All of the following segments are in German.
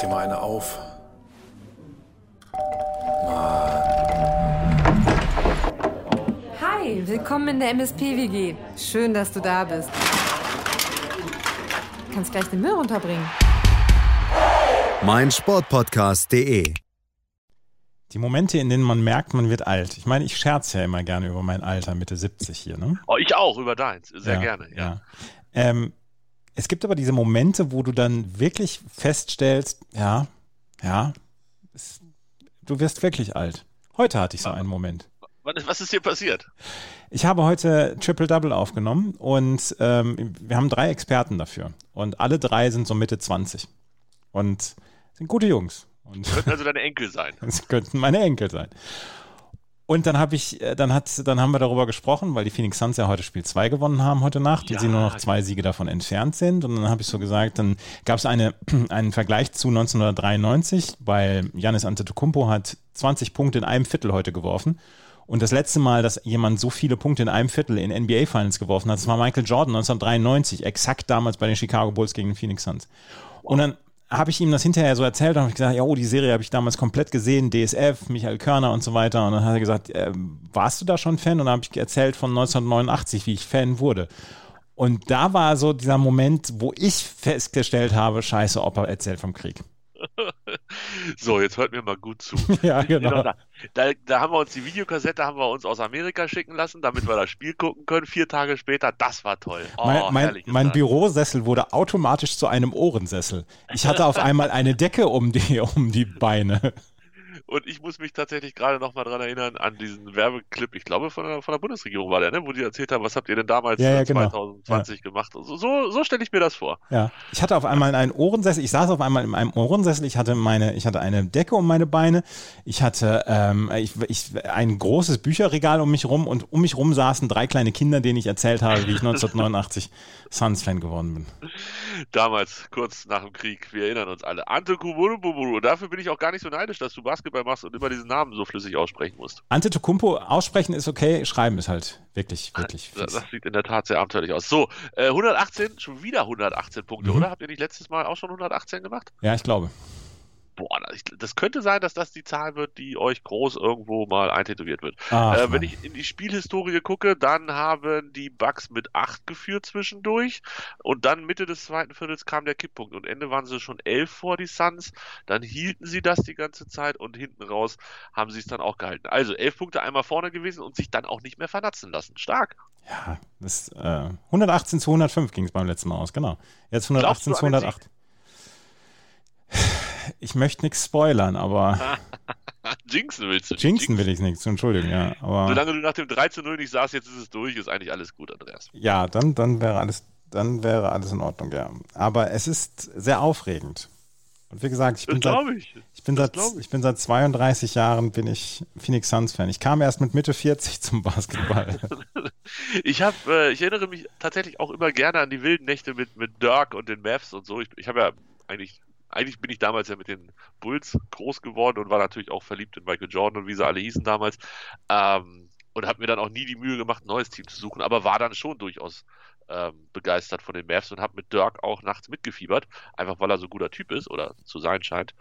dir mal eine auf. Hi, willkommen in der MSP-WG. Schön, dass du da bist. Du kannst gleich den Müll runterbringen. mein Sportpodcast.de. Die Momente, in denen man merkt, man wird alt. Ich meine, ich scherze ja immer gerne über mein Alter, Mitte 70 hier, ne? Oh, ich auch, über deins. Sehr Ja, gerne, ja. Ähm, es gibt aber diese Momente, wo du dann wirklich feststellst, ja, ja, es, du wirst wirklich alt. Heute hatte ich so einen Moment. Was, ist hier passiert? Ich habe heute Triple Double aufgenommen und ähm, wir haben drei Experten dafür. Und alle drei sind so Mitte 20. Und sind gute Jungs. Und Könnten also deine Enkel sein. das könnten meine Enkel sein. Und dann habe ich, äh, dann hat, dann haben wir darüber gesprochen, weil die Phoenix Suns ja heute Spiel 2 gewonnen haben heute Nacht Ja, und sie nur noch zwei Siege davon entfernt sind. Und dann habe ich so gesagt, dann gab es eine, einen Vergleich zu 1993, weil Janis Antetokounmpo hat 20 Punkte in einem Viertel heute geworfen. Und das letzte Mal, dass jemand so viele Punkte in einem Viertel in NBA Finals geworfen hat, das war Michael Jordan 1993, exakt damals bei den Chicago Bulls gegen den Phoenix Suns. Und dann habe ich ihm das hinterher so erzählt und habe gesagt, ja, oh, die Serie habe ich damals komplett gesehen, DSF, Michael Körner und so weiter. Und dann hat er gesagt, äh, warst du da schon Fan? Und dann habe ich erzählt von 1989, wie ich Fan wurde. Und da war so dieser Moment, wo ich festgestellt habe, scheiße, Opa erzählt vom Krieg. So, jetzt hört mir mal gut zu. Ja, genau. Da, da, da haben wir uns die Videokassette haben wir uns aus Amerika schicken lassen, damit wir das Spiel gucken können. Vier Tage später, das war toll. Oh, mein mein, mein. Bürosessel wurde automatisch zu einem Ohrensessel. Ich hatte auf einmal eine Decke um die, um die Beine. Und ich muss mich tatsächlich gerade noch mal dran erinnern an diesen Werbeclip, ich glaube von der, von der Bundesregierung war der, ne? wo die erzählt haben, was habt ihr denn damals Ja, ja, äh, genau. 2020 gemacht. So, so, so stelle ich mir das vor. Ja, ich hatte auf einmal einen Ohrensessel. Ich saß auf einmal in einem Ohrensessel. Ich hatte meine, ich hatte eine Decke um meine Beine. Ich hatte ähm, ich, ich, ein großes Bücherregal um mich rum und um mich rum saßen drei kleine Kinder, denen ich erzählt habe, wie ich 1989 Suns-Fan geworden bin. Damals, kurz nach dem Krieg, wir erinnern uns alle. Ante Kuburu Dafür bin ich auch gar nicht so neidisch, dass du Basketball machst und immer diesen Namen so flüssig aussprechen musst. Antetokounmpo aussprechen ist okay, schreiben ist halt wirklich, wirklich Das, das sieht in der Tat sehr abenteuerlich aus. So, äh, 118, schon wieder 118 Punkte, Mhm. oder? Habt ihr nicht letztes Mal auch schon 118 gemacht? Ja, ich glaube. Boah, das, das könnte sein, dass das die Zahl wird, die euch groß irgendwo mal eintätowiert wird. Ach, äh, wenn ich in die Spielhistorie gucke, dann haben die Bucks mit 8 geführt zwischendurch und dann Mitte des zweiten Viertels kam der Kipppunkt und Ende waren sie schon 11 vor die Suns. Dann hielten sie das die ganze Zeit und hinten raus haben sie es dann auch gehalten. Also 11 Punkte einmal vorne gewesen und sich dann auch nicht mehr vernatzen lassen. Stark. Ja, das, äh, 118 zu 105 ging es beim letzten Mal aus, genau. Jetzt 118 Glaubst zu du an den 108. Ich möchte nichts spoilern, aber Jinxen willst du. nicht. jinxen will ich nichts, Entschuldigung, ja. Aber Solange du nach dem 3 zu 0 nicht sagst, jetzt ist es durch, ist eigentlich alles gut, Andreas. ja, dann, dann wäre alles, dann wäre alles in Ordnung, ja. Aber es ist sehr aufregend. Und wie gesagt, ich bin seit, ich. ich bin seit, ich. ich bin seit 32 Jahren bin ich Phoenix Suns Fan. Ich kam erst mit Mitte 40 zum Basketball. Ich habe, äh, ich erinnere mich tatsächlich auch immer gerne an die wilden Nächte mit, mit Dirk und den Mavs und so. Ich, ich habe ja eigentlich, eigentlich bin ich damals ja mit den Bulls groß geworden und war natürlich auch verliebt in Michael Jordan und wie sie alle hießen damals. Ähm, und habe mir dann auch nie die Mühe gemacht, ein neues Team zu suchen, aber war dann schon durchaus ähm, begeistert von den Mavs und habe mit Dirk auch nachts mitgefiebert, einfach weil er so ein guter Typ ist oder zu sein scheint.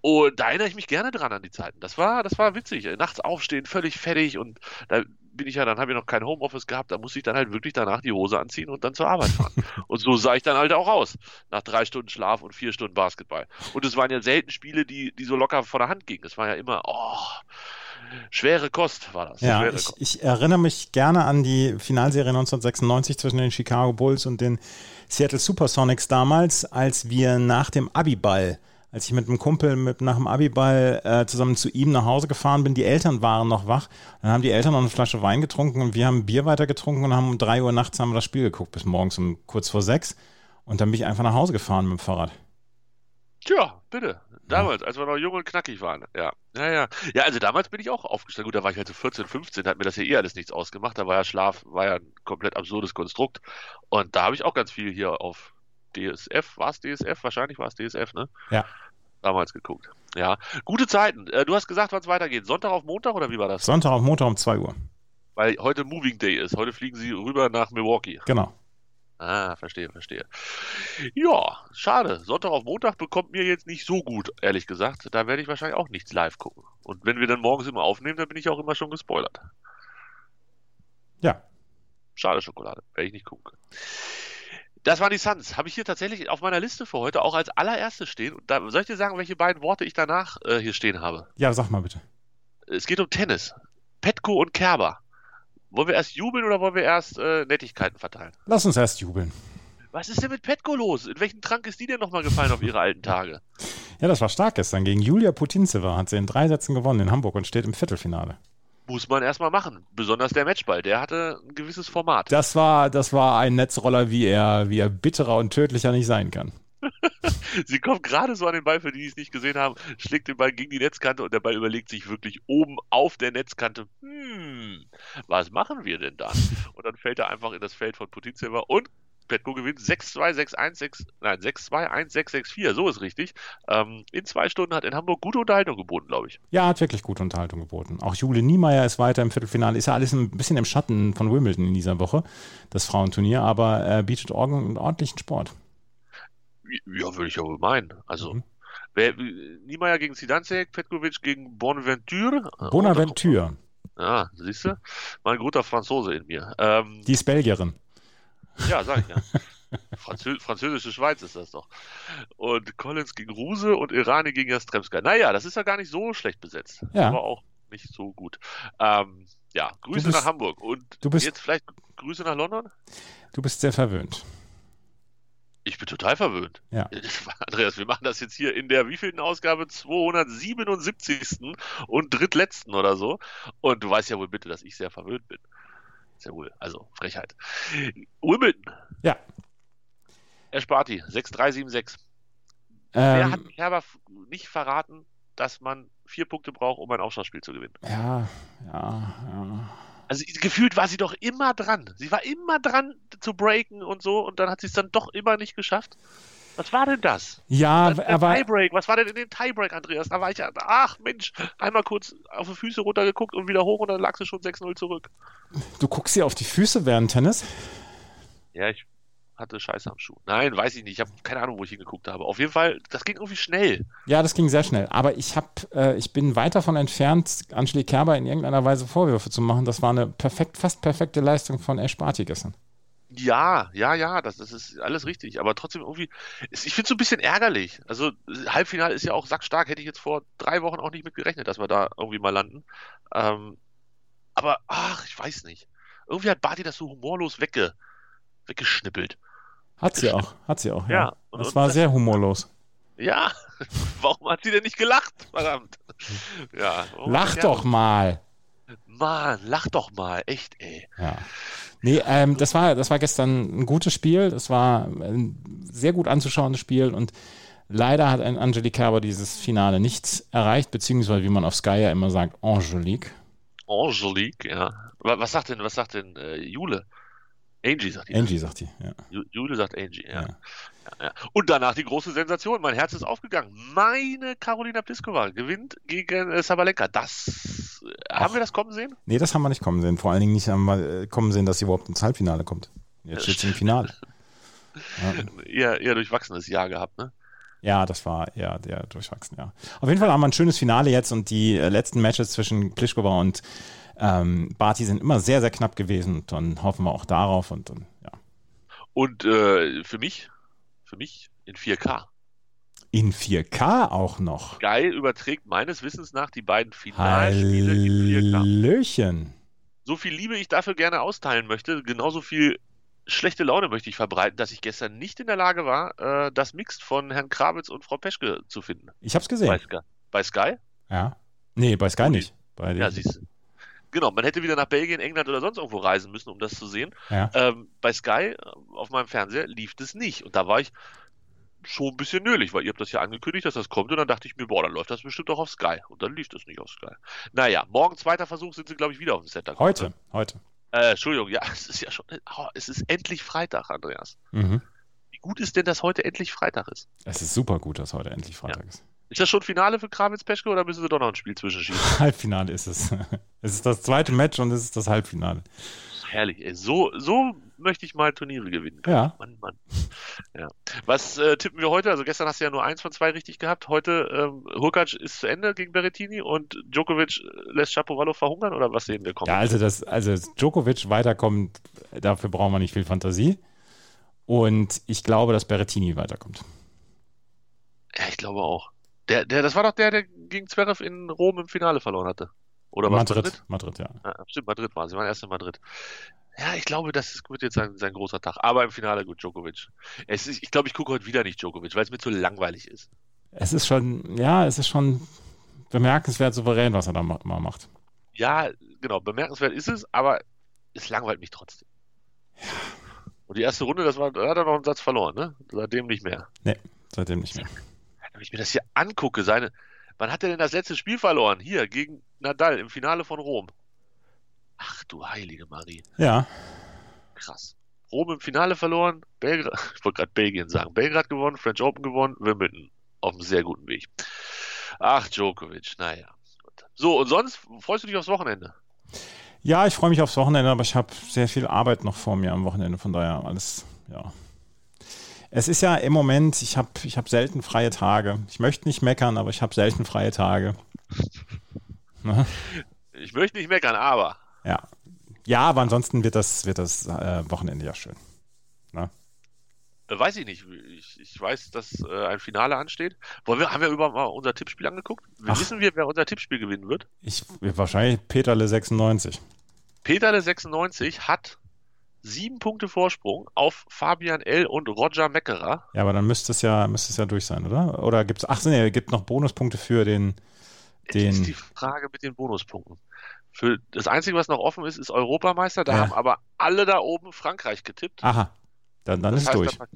Und da erinnere ich mich gerne dran an die Zeiten. Das war, das war witzig. Nachts aufstehen, völlig fertig und da bin ich ja, dann habe ich noch kein Homeoffice gehabt, da musste ich dann halt wirklich danach die Hose anziehen und dann zur Arbeit fahren. und so sah ich dann halt auch aus. Nach drei Stunden Schlaf und vier Stunden Basketball. Und es waren ja selten Spiele, die, die so locker von der Hand gingen. Es war ja immer, oh, schwere Kost war das. Ja, ich, ich erinnere mich gerne an die Finalserie 1996 zwischen den Chicago Bulls und den Seattle Supersonics damals, als wir nach dem Abiball, als ich mit einem Kumpel mit, nach dem Abiball äh, zusammen zu ihm nach Hause gefahren bin, die Eltern waren noch wach, dann haben die Eltern noch eine Flasche Wein getrunken und wir haben Bier weiter getrunken und haben um drei Uhr nachts haben wir das Spiel geguckt, bis morgens um kurz vor sechs. Und dann bin ich einfach nach Hause gefahren mit dem Fahrrad. Tja, bitte. Damals, als wir noch jung und knackig waren. Ja, ja, ja. Ja, also damals bin ich auch aufgestanden. Gut, da war ich halt so 14, 15, da hat mir das ja eh alles nichts ausgemacht. Da war ja Schlaf, war ja ein komplett absurdes Konstrukt. Und da habe ich auch ganz viel hier auf DSF, war es DSF? Wahrscheinlich war es DSF, ne? Ja. Damals geguckt. Ja. Gute Zeiten. Äh, Du hast gesagt, wann es weitergeht. Sonntag auf Montag oder wie war das? Sonntag auf Montag um zwei Uhr. Weil heute Moving Day ist. Heute fliegen sie rüber nach Milwaukee. Genau. Ah, verstehe, verstehe. Ja, schade. Sonntag auf Montag bekommt mir jetzt nicht so gut, ehrlich gesagt. Da werde ich wahrscheinlich auch nichts live gucken. Und wenn wir dann morgens immer aufnehmen, dann bin ich auch immer schon gespoilert. Ja. Schade Schokolade. Werde ich nicht gucken können. Das waren die Suns. Habe ich hier tatsächlich auf meiner Liste für heute auch als allererstes stehen. Und da soll ich dir sagen, welche beiden Worte ich danach äh, hier stehen habe? Ja, sag mal bitte. Es geht um Tennis. Petko und Kerber. Wollen wir erst jubeln oder wollen wir erst äh, Nettigkeiten verteilen? Lass uns erst jubeln. Was ist denn mit Petko los? In welchen Trank ist die denn nochmal gefallen auf ihre alten Tage? Ja, das war stark gestern. Gegen Julia Putintseva hat sie in drei Sätzen gewonnen in Hamburg und steht im Viertelfinale. Muss man erstmal machen. Besonders der Matchball, der hatte ein gewisses Format. Das war, das war ein Netzroller, wie er, wie er bitterer und tödlicher nicht sein kann. Sie kommt gerade so an den Ball, für die, die es nicht gesehen haben, schlägt den Ball gegen die Netzkante und der Ball überlegt sich wirklich oben auf der Netzkante, hm, was machen wir denn dann? Und dann fällt er einfach in das Feld von Putintseva und Petko gewinnt 6-2, 6-1, 6, nein, 6-2, 1, 6, 6, 4, so ist richtig. Ähm, in zwei Stunden hat in Hamburg gute Unterhaltung geboten, glaube ich. Ja, hat wirklich gute Unterhaltung geboten. Auch Jule Niemeyer ist weiter im Viertelfinale. Ist ja alles ein bisschen im Schatten von Wimbledon in dieser Woche, das Frauenturnier, aber äh, bietet ordentlichen Sport. Ja, würde ich wohl meinen. Also, mhm. wer, Niemeyer gegen Zidanzek, Petkovic gegen Bonaventure. Bonaventure. Ja, siehst du? Mein guter Franzose in mir. Ähm, Die ist Belgierin. Ja, sag ich ja. Franzö Französische Schweiz ist das doch. Und Collins gegen Ruse und Irani gegen Jastremska. Naja, das ist ja gar nicht so schlecht besetzt. Ja. Aber auch nicht so gut. Ähm, ja, Grüße bist, nach Hamburg. Und du bist, jetzt vielleicht Grüße nach London? Du bist sehr verwöhnt. Ich bin total verwöhnt. Ja. Andreas, wir machen das jetzt hier in der wievielten Ausgabe? 277. und drittletzten oder so. Und du weißt ja wohl bitte, dass ich sehr verwöhnt bin. Sehr wohl. Also, Frechheit. Wimbledon. Ja. Esparti, 6-3-7-6. Ähm, Wer hat Herber nicht verraten, dass man vier Punkte braucht, um ein Aufschlagspiel zu gewinnen? Ja, ja, ja. Also gefühlt war sie doch immer dran. Sie war immer dran zu breaken und so und dann hat sie es dann doch immer nicht geschafft. Was war denn das? Ja, was, aber. Tiebreak, was war denn in dem Tiebreak, Andreas? Da war ich ja, ach Mensch, einmal kurz auf die Füße runtergeguckt und wieder hoch und dann lag sie schon 6-0 zurück. Du guckst dir auf die Füße während Tennis? Ja, ich hatte Scheiße am Schuh. Nein, weiß ich nicht. Ich habe keine Ahnung, wo ich hingeguckt habe. Auf jeden Fall, das ging irgendwie schnell. Ja, das ging sehr schnell. Aber ich habe, äh, ich bin weit davon entfernt, Angelique Kerber in irgendeiner Weise Vorwürfe zu machen. Das war eine perfekt, fast perfekte Leistung von Ash Barty gestern. Ja, ja, ja, das, das ist alles richtig. Aber trotzdem irgendwie, ich finde es so ein bisschen ärgerlich. Also, Halbfinale ist ja auch sackstark. Hätte ich jetzt vor drei Wochen auch nicht mit gerechnet, dass wir da irgendwie mal landen. Ähm, aber, ach, ich weiß nicht. Irgendwie hat Barty das so humorlos wegge, weggeschnippelt. Hat sie auch, hat sie auch, ja. ja und, das und war sehr humorlos. Ja, warum hat sie denn nicht gelacht? Verdammt. Ja, lach doch mal. Mann, lach doch mal, echt, ey. Ja. Nee, ähm, das war, das war gestern ein gutes Spiel. Das war ein sehr gut anzuschauendes Spiel und leider hat ein Angelique Kerber dieses Finale nicht erreicht, beziehungsweise wie man auf Sky ja immer sagt, Angelique. Angelique, ja. Was sagt denn, was sagt denn äh, Jule? Angie sagt die. Angie sagt die, ja. Jule sagt Angie, ja. Ja. ja. Und danach die große Sensation. Mein Herz ist aufgegangen. Meine Carolina Pliskova gewinnt gegen äh, Sabalenka. Das Ach. haben wir das kommen sehen? Nee, das haben wir nicht kommen sehen. Vor allen Dingen nicht haben wir äh, kommen sehen, dass sie überhaupt ins Halbfinale kommt. Jetzt steht sie im Finale. ja. eher, eher durchwachsenes Jahr gehabt, ne? Ja, das war eher der durchwachsen, ja. Auf jeden Fall haben wir ein schönes Finale jetzt und die äh, letzten Matches zwischen Pliskova und ähm, Barty sind immer sehr, sehr knapp gewesen und dann hoffen wir auch darauf und dann, ja. Und äh, für mich, für mich in 4K. In 4K auch noch. Geil überträgt meines Wissens nach die beiden Finalspiele in 4K. Hallöchen. So viel Liebe ich dafür gerne austeilen möchte, genauso viel schlechte Laune möchte ich verbreiten, dass ich gestern nicht in der Lage war, äh, das Mixed von Herrn Krawitz und Frau Peschke zu finden. Ich hab's gesehen. Bei Sky? Bei Sky? Ja. Nee, bei Sky nicht. Bei ja, siehst du. Genau, man hätte wieder nach Belgien, England oder sonst irgendwo reisen müssen, um das zu sehen. Ja. Ähm, bei Sky äh, auf meinem Fernseher lief das nicht. Und da war ich schon ein bisschen nölig, weil ihr habt das ja angekündigt, dass das kommt. Und dann dachte ich mir, boah, dann läuft das bestimmt auch auf Sky. Und dann lief das nicht auf Sky. Naja, morgen zweiter Versuch sind sie, glaube ich, wieder auf dem Center. Heute, heute. Äh, Entschuldigung, ja, es ist ja schon, oh, es ist endlich Freitag, Andreas. Mhm. Wie gut ist denn, dass heute endlich Freitag ist? Es ist super gut, dass heute endlich Freitag ja. ist. Ist das schon Finale für Kravitz Peschke oder müssen sie doch noch ein Spiel zwischenschieben? Halbfinale ist es. Es ist das zweite Match und es ist das Halbfinale. Herrlich. Ey. So, so möchte ich mal Turniere gewinnen. können. Ja. Mann, Mann. Ja. Was äh, tippen wir heute? Also gestern hast du ja nur eins von zwei richtig gehabt. Heute ähm, Hurkacz ist zu Ende gegen Berrettini und Djokovic lässt Shapovalov verhungern oder was sehen wir kommen? Ja, also, dass also Djokovic weiterkommt, dafür brauchen wir nicht viel Fantasie. Und ich glaube, dass Berrettini weiterkommt. Ja, ich glaube auch. Der, der, das war doch der, der gegen Zverev in Rom im Finale verloren hatte. Oder was? Madrid, Madrid, ja. Ja, stimmt, Madrid war. Sie waren erst in Madrid. Ja, ich glaube, das ist- wird jetzt sein, sein großer Tag. Aber im Finale gut, Djokovic. Ist, ich glaube, ich gucke heute wieder nicht Djokovic, weil es mir zu langweilig ist. Es ist schon, ja, es ist schon bemerkenswert souverän, was er da ma- mal macht. Ja, genau, bemerkenswert ist es, aber es langweilt mich trotzdem. Und die erste Runde, das war, da hat er noch einen Satz verloren, ne? Seitdem nicht mehr. Nee, seitdem nicht mehr. Wenn ich mir das hier angucke, seine, wann hat er denn das letzte Spiel verloren? Hier, gegen Nadal im Finale von Rom. Ach du heilige Marie. Ja, Krass. Rom im Finale verloren, Belgrad, ich wollte gerade Belgien sagen, Belgrad gewonnen, French Open gewonnen, Wimbledon auf einem sehr guten Weg. Ach, Djokovic, naja. So, und sonst freust du dich aufs Wochenende? ja, ich freue mich aufs Wochenende, aber ich habe sehr viel Arbeit noch vor mir am Wochenende, von daher alles, ja. Es ist ja im Moment, ich habe ich hab selten freie Tage. Ich möchte nicht meckern, aber ich habe selten freie Tage. Ne? Ich möchte nicht meckern, aber Ja. Ja, aber ansonsten wird das, wird das äh, Wochenende ja schön. äh, weiß ich nicht. Ich, ich weiß, dass äh, ein Finale ansteht. Wollen wir, haben wir überhaupt mal unser Tippspiel angeguckt? Ach. Wissen wir, wer unser Tippspiel gewinnen wird? Ich wahrscheinlich Peterle 96. Peterle 96 hat sieben Punkte Vorsprung auf Fabian L. und Roger Meckerer. Ja, aber dann müsste es ja, müsste es ja durch sein, oder? Oder gibt es, ach nee, gibt noch Bonuspunkte für den, Jetzt ist den, die Frage mit den Bonuspunkten. Für das Einzige, was noch offen ist, ist Europameister. Da Ja. haben aber alle da oben Frankreich getippt. aha, dann, dann das ist es heißt, durch. Da,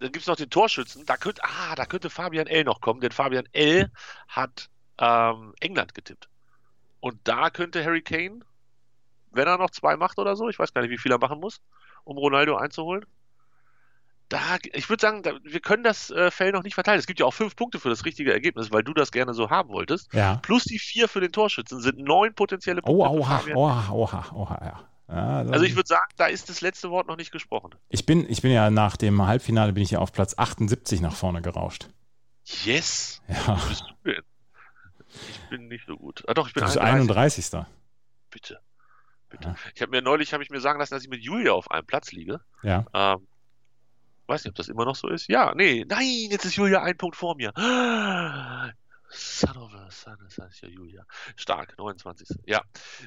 dann gibt es noch den Torschützen. Da könnte, ah, da könnte Fabian L. noch kommen, denn Fabian L. hat ähm, England getippt. Und da könnte Harry Kane, wenn er noch zwei macht oder so, ich weiß gar nicht, wie viel er machen muss, um Ronaldo einzuholen. Da, ich würde sagen, da, wir können das äh, Feld noch nicht verteilen. Es gibt ja auch fünf Punkte für das richtige Ergebnis, weil du das gerne so haben wolltest. Ja. Plus die vier für den Torschützen sind neun potenzielle Oh, Punkte. für oha, oha, oha, oha, ja. ja dann- Also ich würde sagen, da ist das letzte Wort noch nicht gesprochen. ich bin, ich bin ja nach dem Halbfinale bin ich ja auf Platz 78 nach vorne gerauscht. Yes! Ja, Bist du denn? Ich bin nicht so gut. Ah doch, ich bin du bist 31. 31. Bitte. Bitte. Ich habe mir neulich habe ich mir sagen lassen, dass ich mit Julia auf einem Platz liege. Ja. Ähm, weiß nicht, ob das immer noch so ist. Ja, nee, nein, jetzt ist Julia ein Punkt vor mir. Son of a son, das heißt ja Julia. Stark, 29. Ja,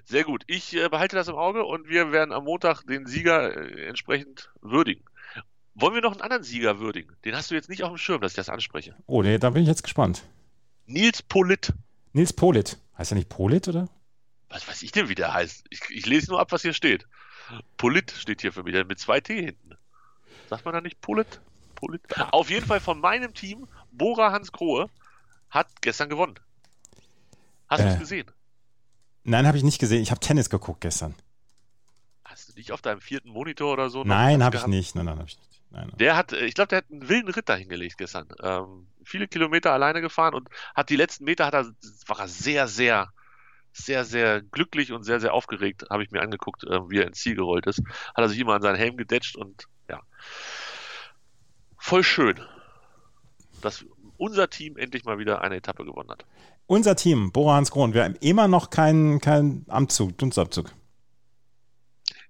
sehr gut. Ich äh, behalte das im Auge und wir werden am Montag den Sieger äh, entsprechend würdigen. Wollen wir noch einen anderen Sieger würdigen? Den hast du jetzt nicht auf dem Schirm, dass ich das anspreche. Oh, nee, da bin ich jetzt gespannt. Nils Polit. Nils Polit. Heißt er nicht Polit, oder? Was weiß ich denn, wie der heißt? Ich, ich lese nur ab, was hier steht. Polit steht hier für mich, mit zwei T hinten. Sagt man da nicht Polit? Polit? Auf jeden Fall von meinem Team, Bora Hans Grohe, hat gestern gewonnen. Hast du Äh. es gesehen? Nein, habe ich nicht gesehen. Ich habe Tennis geguckt gestern. Hast du nicht auf deinem vierten Monitor oder so? Nein, habe ich nicht. Nein, nein, habe ich nicht. Nein, nein. Der hat, äh, ich glaube, der hat einen wilden Ritt dahingelegt gestern. Ähm, viele Kilometer alleine gefahren und hat die letzten Meter, hat er, war er sehr, sehr, sehr, sehr glücklich und sehr, sehr aufgeregt, habe ich mir angeguckt, äh, wie er ins Ziel gerollt ist. Hat er sich immer an seinen Helm gedetscht und ja. Voll schön, dass unser Team endlich mal wieder eine Etappe gewonnen hat. Unser Team, Bora Hans Kron, wir haben immer noch keinen keinen Amtzug, Dunstabzug.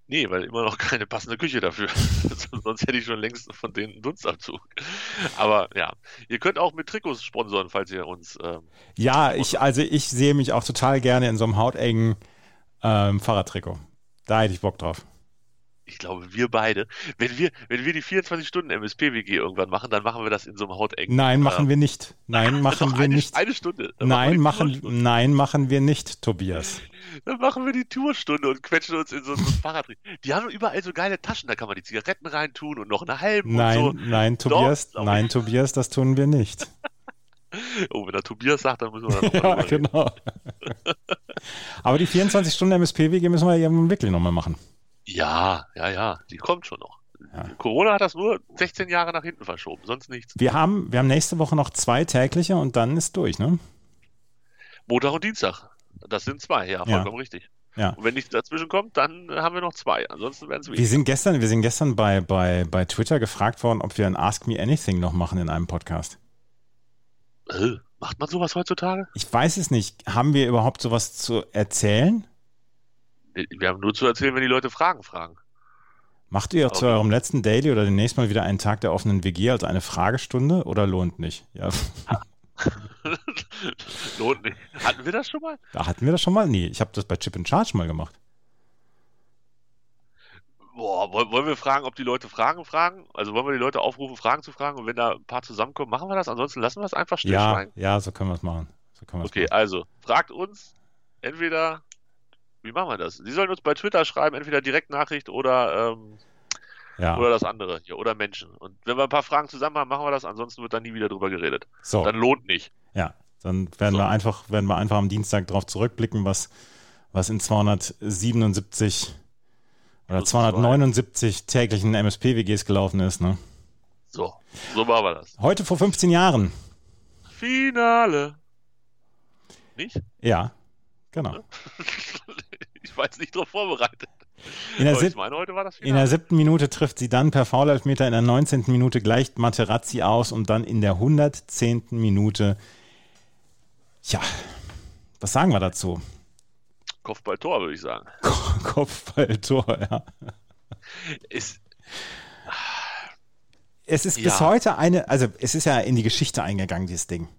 Nee, weil immer noch keine passende Küche dafür. Sonst hätte ich schon längst von denen einen Dunstabzug. Aber ja, ihr könnt auch mit Trikots sponsoren, falls ihr uns ähm, Ja, ich, also ich sehe mich auch total gerne in so einem hautengen ähm, Fahrradtrikot. Da hätte ich Bock drauf. Ich glaube, wir beide, wenn wir, wenn wir die 24 Stunden MSP-WG irgendwann machen, dann machen wir das in so einem hautengen. Nein, machen wir nicht. Nein, machen doch wir eine, nicht. Eine Stunde. Dann Nein, wir machen, die Tourstunde. nein, machen wir nicht, Tobias. Dann machen wir die Tourstunde und quetschen uns in so, ein Fahrrad. Die haben überall so geile Taschen, da kann man die Zigaretten reintun und noch einen Halm Nein, und so. nein, Tobias, glaub nein, Tobias, das tun wir nicht. Oh, wenn der Tobias sagt, dann müssen wir da noch mal ja, genau. Aber die 24 Stunden MSP-WG müssen wir ja wirklich nochmal machen. Ja, ja, ja, die kommt schon noch. Ja. Corona hat das nur 16 Jahre nach hinten verschoben, sonst nichts. Wir haben, wir haben nächste Woche noch zwei tägliche und dann ist durch, ne? Montag und Dienstag. Das sind zwei, ja, Ja. vollkommen richtig. Ja. Und wenn nichts dazwischen kommt, dann haben wir noch zwei. Ansonsten werden es Wir sind gestern, wir sind gestern bei, bei, bei Twitter gefragt worden, ob wir ein Ask Me Anything noch machen in einem Podcast. Äh, macht man sowas heutzutage? Ich weiß es nicht. Haben wir überhaupt sowas zu erzählen? Wir haben nur zu erzählen, wenn die Leute Fragen fragen. Macht ihr zu Okay. eurem letzten Daily oder demnächst mal wieder einen Tag der offenen WG als eine Fragestunde oder lohnt nicht? Ja, Lohnt nicht. Hatten wir das schon mal? da hatten wir das schon mal? Nee, ich habe das bei Chip and Charge mal gemacht. Boah, wollen, wir fragen, ob die Leute Fragen fragen? Also wollen wir die Leute aufrufen, Fragen zu fragen? Und wenn da ein paar zusammenkommen, machen wir das? Ansonsten lassen wir es einfach Ja, stillschweigen. ja, so können wir es machen. So Okay, also fragt uns entweder, wie machen wir das? Sie sollen uns bei Twitter schreiben, entweder Direktnachricht oder, ähm. Ja, oder das andere hier, oder Menschen. Und wenn wir ein paar Fragen zusammen haben, machen wir das, ansonsten wird da nie wieder drüber geredet. so, Dann lohnt nicht. ja. Dann werden So. wir einfach, werden wir einfach am Dienstag darauf zurückblicken, was, was in 277 oder Plus zwei. 279 täglichen MSP-WGs gelaufen ist. Ne? So, so machen wir das. Heute vor 15 Jahren. Finale. Nicht? Ja, genau. ich war jetzt nicht drauf vorbereitet. In der, sieb meine, in der siebten Minute trifft sie dann per Foul-Elfmeter, in der 19. Minute gleicht Materazzi aus und dann in der 110. Minute, ja, was sagen wir dazu? Kopfballtor, würde ich sagen. Kopfballtor, ja. Ist, Es ist bis Ja. heute eine, also es ist ja in die Geschichte eingegangen, dieses Ding.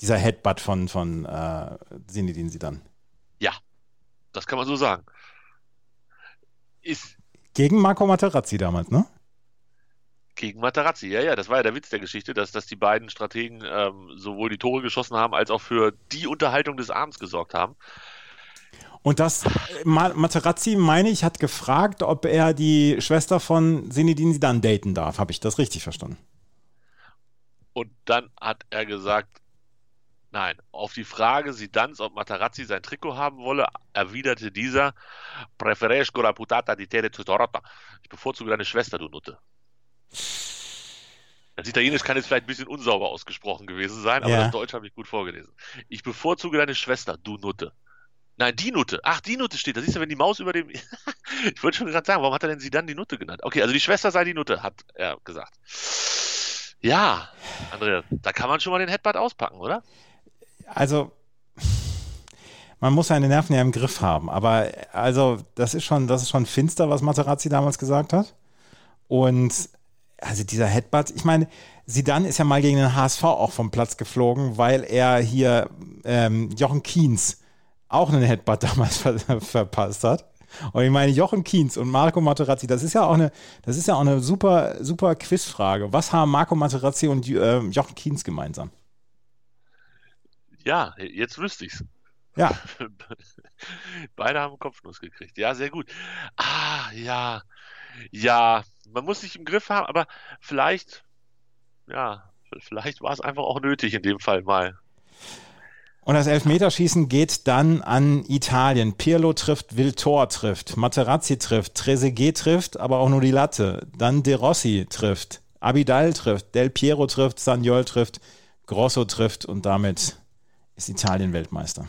Dieser Headbutt von, von äh, Zinedine Zidane. Ja, das kann man so sagen. Ist Gegen Marco Materazzi damals, ne? gegen Materazzi, ja, ja, das war ja der Witz der Geschichte, dass, dass die beiden Strategen ähm, sowohl die Tore geschossen haben, als auch für die Unterhaltung des Abends gesorgt haben. Und das, äh, Ma- Materazzi, meine ich, hat gefragt, ob er die Schwester von Zinedine Zidane daten darf. Habe ich das richtig verstanden? Und dann hat er gesagt, nein, auf die Frage Sidans, ob Materazzi sein Trikot haben wolle, erwiderte dieser, preferesco la putata di te tutorata. Ich bevorzuge deine Schwester, du Nutte. Das Italienisch kann jetzt vielleicht ein bisschen unsauber ausgesprochen gewesen sein, aber Ja. das Deutsch habe ich gut vorgelesen. Ich bevorzuge deine Schwester, du Nutte. Nein, die Nutte. Ach, die Nutte steht. Da siehst du, wenn die Maus über dem. ich wollte schon gerade sagen, warum hat er denn sie dann die Nutte genannt? Okay, also die Schwester sei die Nutte, hat er gesagt. Ja, Andreas, da kann man schon mal den Headbutt auspacken, oder? Also, man muss seine Nerven ja im Griff haben. Aber also, das ist schon, das ist schon finster, was Materazzi damals gesagt hat. Und also dieser Headbutt, ich meine, Sidan ist ja mal gegen den HSV auch vom Platz geflogen, weil er hier ähm, Jochen Kienz auch einen Headbutt damals ver verpasst hat. Und ich meine, Jochen Kienz und Marco Materazzi, das ist ja auch eine, das ist ja auch eine super, super Quizfrage. Was haben Marco Materazzi und äh, Jochen Kienz gemeinsam? Ja, jetzt wüsste ich's. Ja, Beide haben Kopfnuss gekriegt. Ja, sehr gut. Ah, ja. Ja, man muss sich im Griff haben, aber vielleicht, ja, vielleicht war es einfach auch nötig in dem Fall mal. Und das Elfmeterschießen geht dann an Italien. Pirlo trifft, Viltor trifft, Materazzi trifft, Trezeguet trifft, aber auch nur die Latte. Dann De Rossi trifft, Abidal trifft, Del Piero trifft, Sagnol trifft, Grosso trifft und damit ist Italien Weltmeister.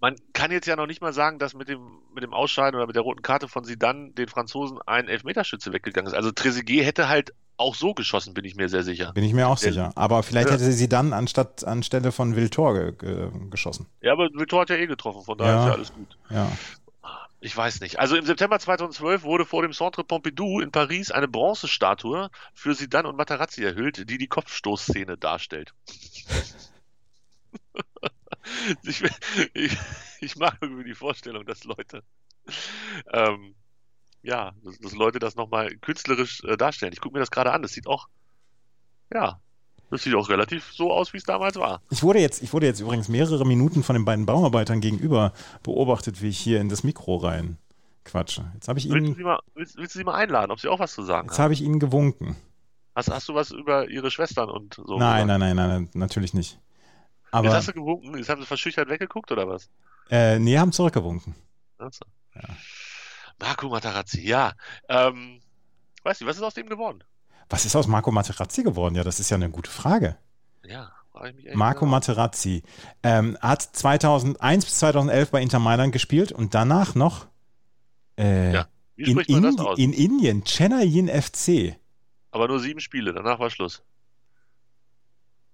Man kann jetzt ja noch nicht mal sagen, dass mit dem, mit dem Ausscheiden oder mit der roten Karte von Zidane den Franzosen ein Elfmeterschütze weggegangen ist. Also Trezeguet hätte halt auch so geschossen, bin ich mir sehr sicher. Bin ich mir auch Der- sicher. Aber vielleicht Ja. hätte sie dann anstatt anstelle von Viltor ge ge geschossen. Ja, aber Vitor hat ja eh getroffen, von daher Ja. ist ja alles gut. Ja. Ich weiß nicht. Also im September 2012 wurde vor dem Centre Pompidou in Paris eine Bronzestatue für Zidane und Materazzi erhöht, die die Kopfstoßszene darstellt. ich, ich, ich mag irgendwie die Vorstellung, dass Leute, ähm, ja, dass, dass Leute das nochmal künstlerisch äh, darstellen. Ich gucke mir das gerade an. Das sieht auch, ja, das sieht auch relativ so aus, wie es damals war. Ich wurde jetzt, ich wurde jetzt übrigens mehrere Minuten von den beiden Bauarbeitern gegenüber beobachtet, wie ich hier in das Mikro rein quatsche. Jetzt habe ich Willst du, ihnen, sie mal, willst, willst du sie mal einladen, ob sie auch was zu sagen jetzt habe ich ihnen gewunken. Hast, hast du was über ihre Schwestern und so? Nein, nein, nein, nein, natürlich nicht. Jetzt Aber hast du gewunken, jetzt haben sie verschüchtert weggeguckt oder was? äh, nee, haben zurückgewunken. Achso. Marco Materazzi, ja. Ähm, weißt du, was ist aus dem geworden? Was ist aus Marco Materazzi geworden? Ja, das ist ja eine gute Frage. Ja. Marco genau. Materazzi ähm, hat 2001 bis 2011 bei Inter Mailand gespielt und danach noch Äh, Ja. In, Indi- in Indien, Chennaiyin FC. Aber nur sieben Spiele, danach war Schluss.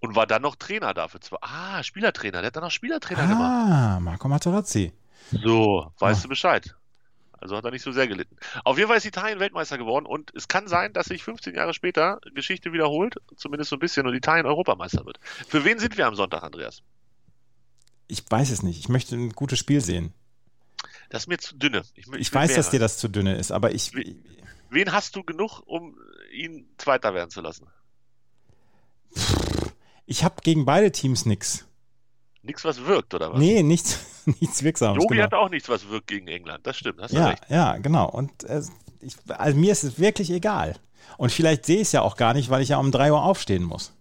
Und war dann noch Trainer dafür. Ah, Spielertrainer, der hat dann noch Spielertrainer gemacht. Ah, Marco Materazzi. So, weißt Ah. du Bescheid. Also hat er nicht so sehr gelitten. Auf jeden Fall ist Italien Weltmeister geworden und es kann sein, dass sich 15 Jahre später Geschichte wiederholt, zumindest so ein bisschen, und Italien Europameister wird. Für wen sind wir am Sonntag, Andreas? Ich weiß es nicht. Ich möchte ein gutes Spiel sehen. Das ist mir zu dünne. Ich, Ich weiß, mehr dass dir das zu dünne ist, aber ich. Wie- Wen hast du genug, um ihn Zweiter werden zu lassen? Ich habe gegen beide Teams nichts. Nichts, was wirkt, oder was? Nee, nichts, nichts Wirksames. Jogi genau. hat auch nichts, was wirkt gegen England. Das stimmt, hast du Ja, recht. ja, genau. Und äh, ich, also mir ist es wirklich egal. Und vielleicht sehe ich es ja auch gar nicht, weil ich ja um 3 Uhr aufstehen muss.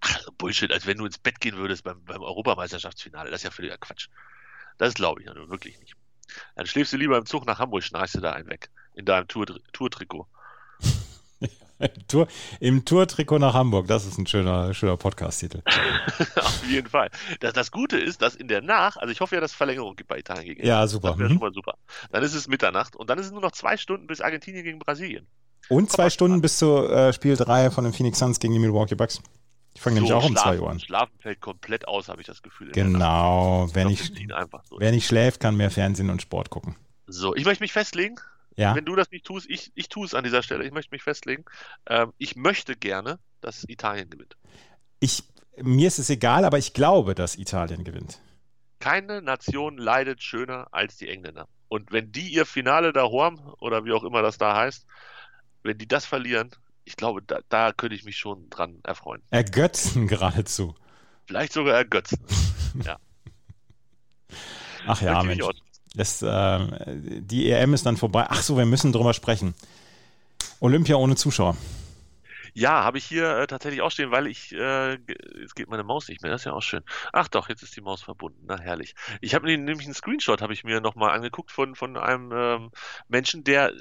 Ach, Bullshit, als wenn du ins Bett gehen würdest beim, beim Europameisterschaftsfinale. Das ist ja völliger Quatsch. Das glaube ich ja wirklich nicht. Dann schläfst du lieber im Zug nach Hamburg, schnarchst du da einen weg. In deinem Tour- Tour-Trikot. Tour, Im Tour-Trikot nach Hamburg, das ist ein schöner, schöner Podcast-Titel. Auf jeden Fall. Das, das Gute ist, dass in der Nacht, also ich hoffe ja, dass es Verlängerung gibt bei Italien gegen Ja, super. Das wäre Mhm. schon mal super. Dann ist es Mitternacht und dann ist es nur noch zwei Stunden bis Argentinien gegen Brasilien. Und zwei Stunden bis zu äh, Spiel 3 von den Phoenix Suns gegen die Milwaukee Bucks. Ich fange nämlich So, auch um 2 Schlafen- Uhr an. Schlafen fällt komplett aus, habe ich das Gefühl. Genau. Wer Ich nicht, durch. wer nicht schläft, kann mehr Fernsehen und Sport gucken. So, ich möchte mich festlegen. Ja. Wenn du das nicht tust, ich, ich tue es an dieser Stelle. Ich möchte mich festlegen. Ähm, ich möchte gerne, dass Italien gewinnt. Ich, mir ist es egal, aber ich glaube, dass Italien gewinnt. Keine Nation leidet schöner als die Engländer. Und wenn die ihr Finale da haben, oder wie auch immer das da heißt, wenn die das verlieren, ich glaube, da, da könnte ich mich schon dran erfreuen. Ergötzen geradezu. Vielleicht sogar ergötzen. Ach ja, Möchte ich Mensch. Das, äh, die EM ist dann vorbei. Ach so, wir müssen drüber sprechen. Olympia ohne Zuschauer. Ja, habe ich hier äh, tatsächlich auch stehen, weil ich, äh, jetzt geht meine Maus nicht mehr, das ist ja auch schön. Ach doch, jetzt ist die Maus verbunden, na herrlich. Ich habe nämlich einen Screenshot, habe ich mir nochmal angeguckt von, von einem ähm, Menschen, der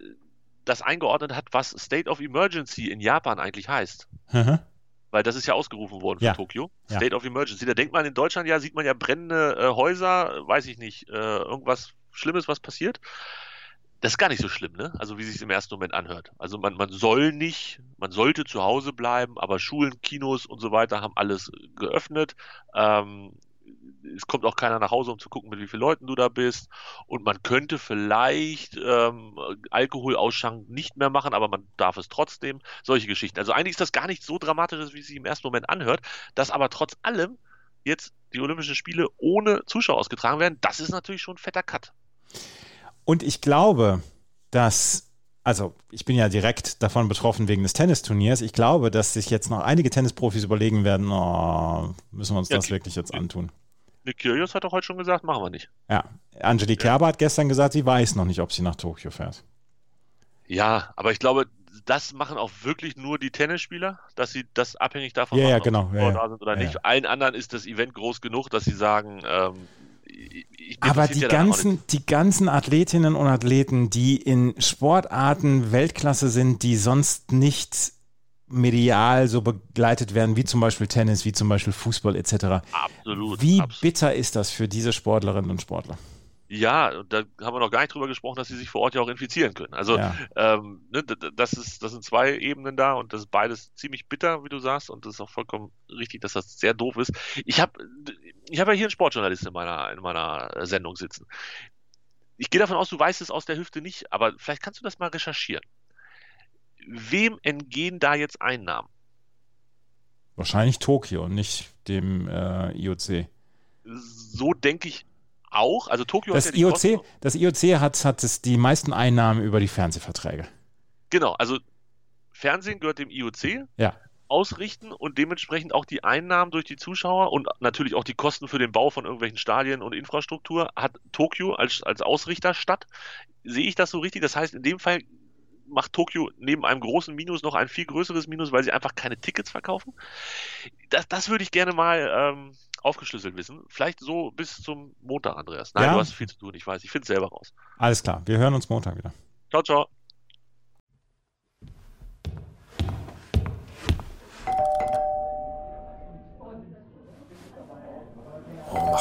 das eingeordnet hat, was State of Emergency in Japan eigentlich heißt. Mhm. Weil das ist ja ausgerufen worden für Ja. Tokio. Ja. State of Emergency. Da denkt man in Deutschland ja, sieht man ja brennende äh, Häuser, weiß ich nicht, äh, irgendwas Schlimmes, was passiert. Das ist gar nicht so schlimm, ne? Also wie sich im ersten Moment anhört. Also man, man soll nicht, man sollte zu Hause bleiben, aber Schulen, Kinos und so weiter haben alles geöffnet. Ähm, es kommt auch keiner nach Hause, um zu gucken, mit wie vielen Leuten du da bist. Und man könnte vielleicht ähm, Alkohol ausschanken nicht mehr machen, aber man darf es trotzdem. Solche Geschichten. Also eigentlich ist das gar nicht so dramatisch, wie es sich im ersten Moment anhört. Dass aber trotz allem jetzt die Olympischen Spiele ohne Zuschauer ausgetragen werden, das ist natürlich schon ein fetter Cut. Und ich glaube, dass, also ich bin ja direkt davon betroffen wegen des Tennisturniers. Ich glaube, dass sich jetzt noch einige Tennisprofis überlegen werden, oh, müssen wir uns Ja, das wirklich jetzt antun. Nick Kyrgios hat doch heute schon gesagt, machen wir nicht. Ja, Angelique Kerber hat gestern gesagt, sie weiß noch nicht, ob sie nach Tokio fährt. Ja, aber ich glaube, das machen auch wirklich nur die Tennisspieler, dass sie das abhängig davon Ja, ja, machen, genau, ob ja, Zuschauer ja. da sind oder Ja, nicht. ja. Allen anderen ist das Event groß genug, dass sie sagen, ähm, Aber die ganzen, die ganzen Athletinnen und Athleten, die in Sportarten Weltklasse sind, die sonst nicht medial so begleitet werden, wie zum Beispiel Tennis, wie zum Beispiel Fußball etc. Absolut. Wie absolut. bitter ist das für diese Sportlerinnen und Sportler? Ja, da haben wir noch gar nicht drüber gesprochen, dass sie sich vor Ort ja auch infizieren können. Also Ja. ähm, ne, das ist, das sind zwei Ebenen da und das ist beides ziemlich bitter, wie du sagst, und das ist auch vollkommen richtig, dass das sehr doof ist. Ich habe, ich habe ja hier einen Sportjournalist in meiner in meiner Sendung sitzen. Ich gehe davon aus, du weißt es aus der Hüfte nicht, aber vielleicht kannst du das mal recherchieren. Wem entgehen da jetzt Einnahmen? Wahrscheinlich Tokio und nicht dem äh, IOC. So denke ich auch. Also Tokio Das hat ja die IOC, Kosten- das IOC hat, hat es die meisten Einnahmen über die Fernsehverträge. Genau, also Fernsehen gehört dem IOC. Ja. Ausrichten und dementsprechend auch die Einnahmen durch die Zuschauer und natürlich auch die Kosten für den Bau von irgendwelchen Stadien und Infrastruktur hat Tokio als, als Ausrichter statt. Sehe ich das so richtig? Das heißt, in dem Fall macht Tokio neben einem großen Minus noch ein viel größeres Minus, weil sie einfach keine Tickets verkaufen. Das, das würde ich gerne mal ähm, aufgeschlüsselt wissen. Vielleicht so bis zum Montag, Andreas. Nein, Ja. du hast viel zu tun, ich weiß. Ich finde es selber raus. Alles klar, wir hören uns Montag wieder. Ciao, ciao.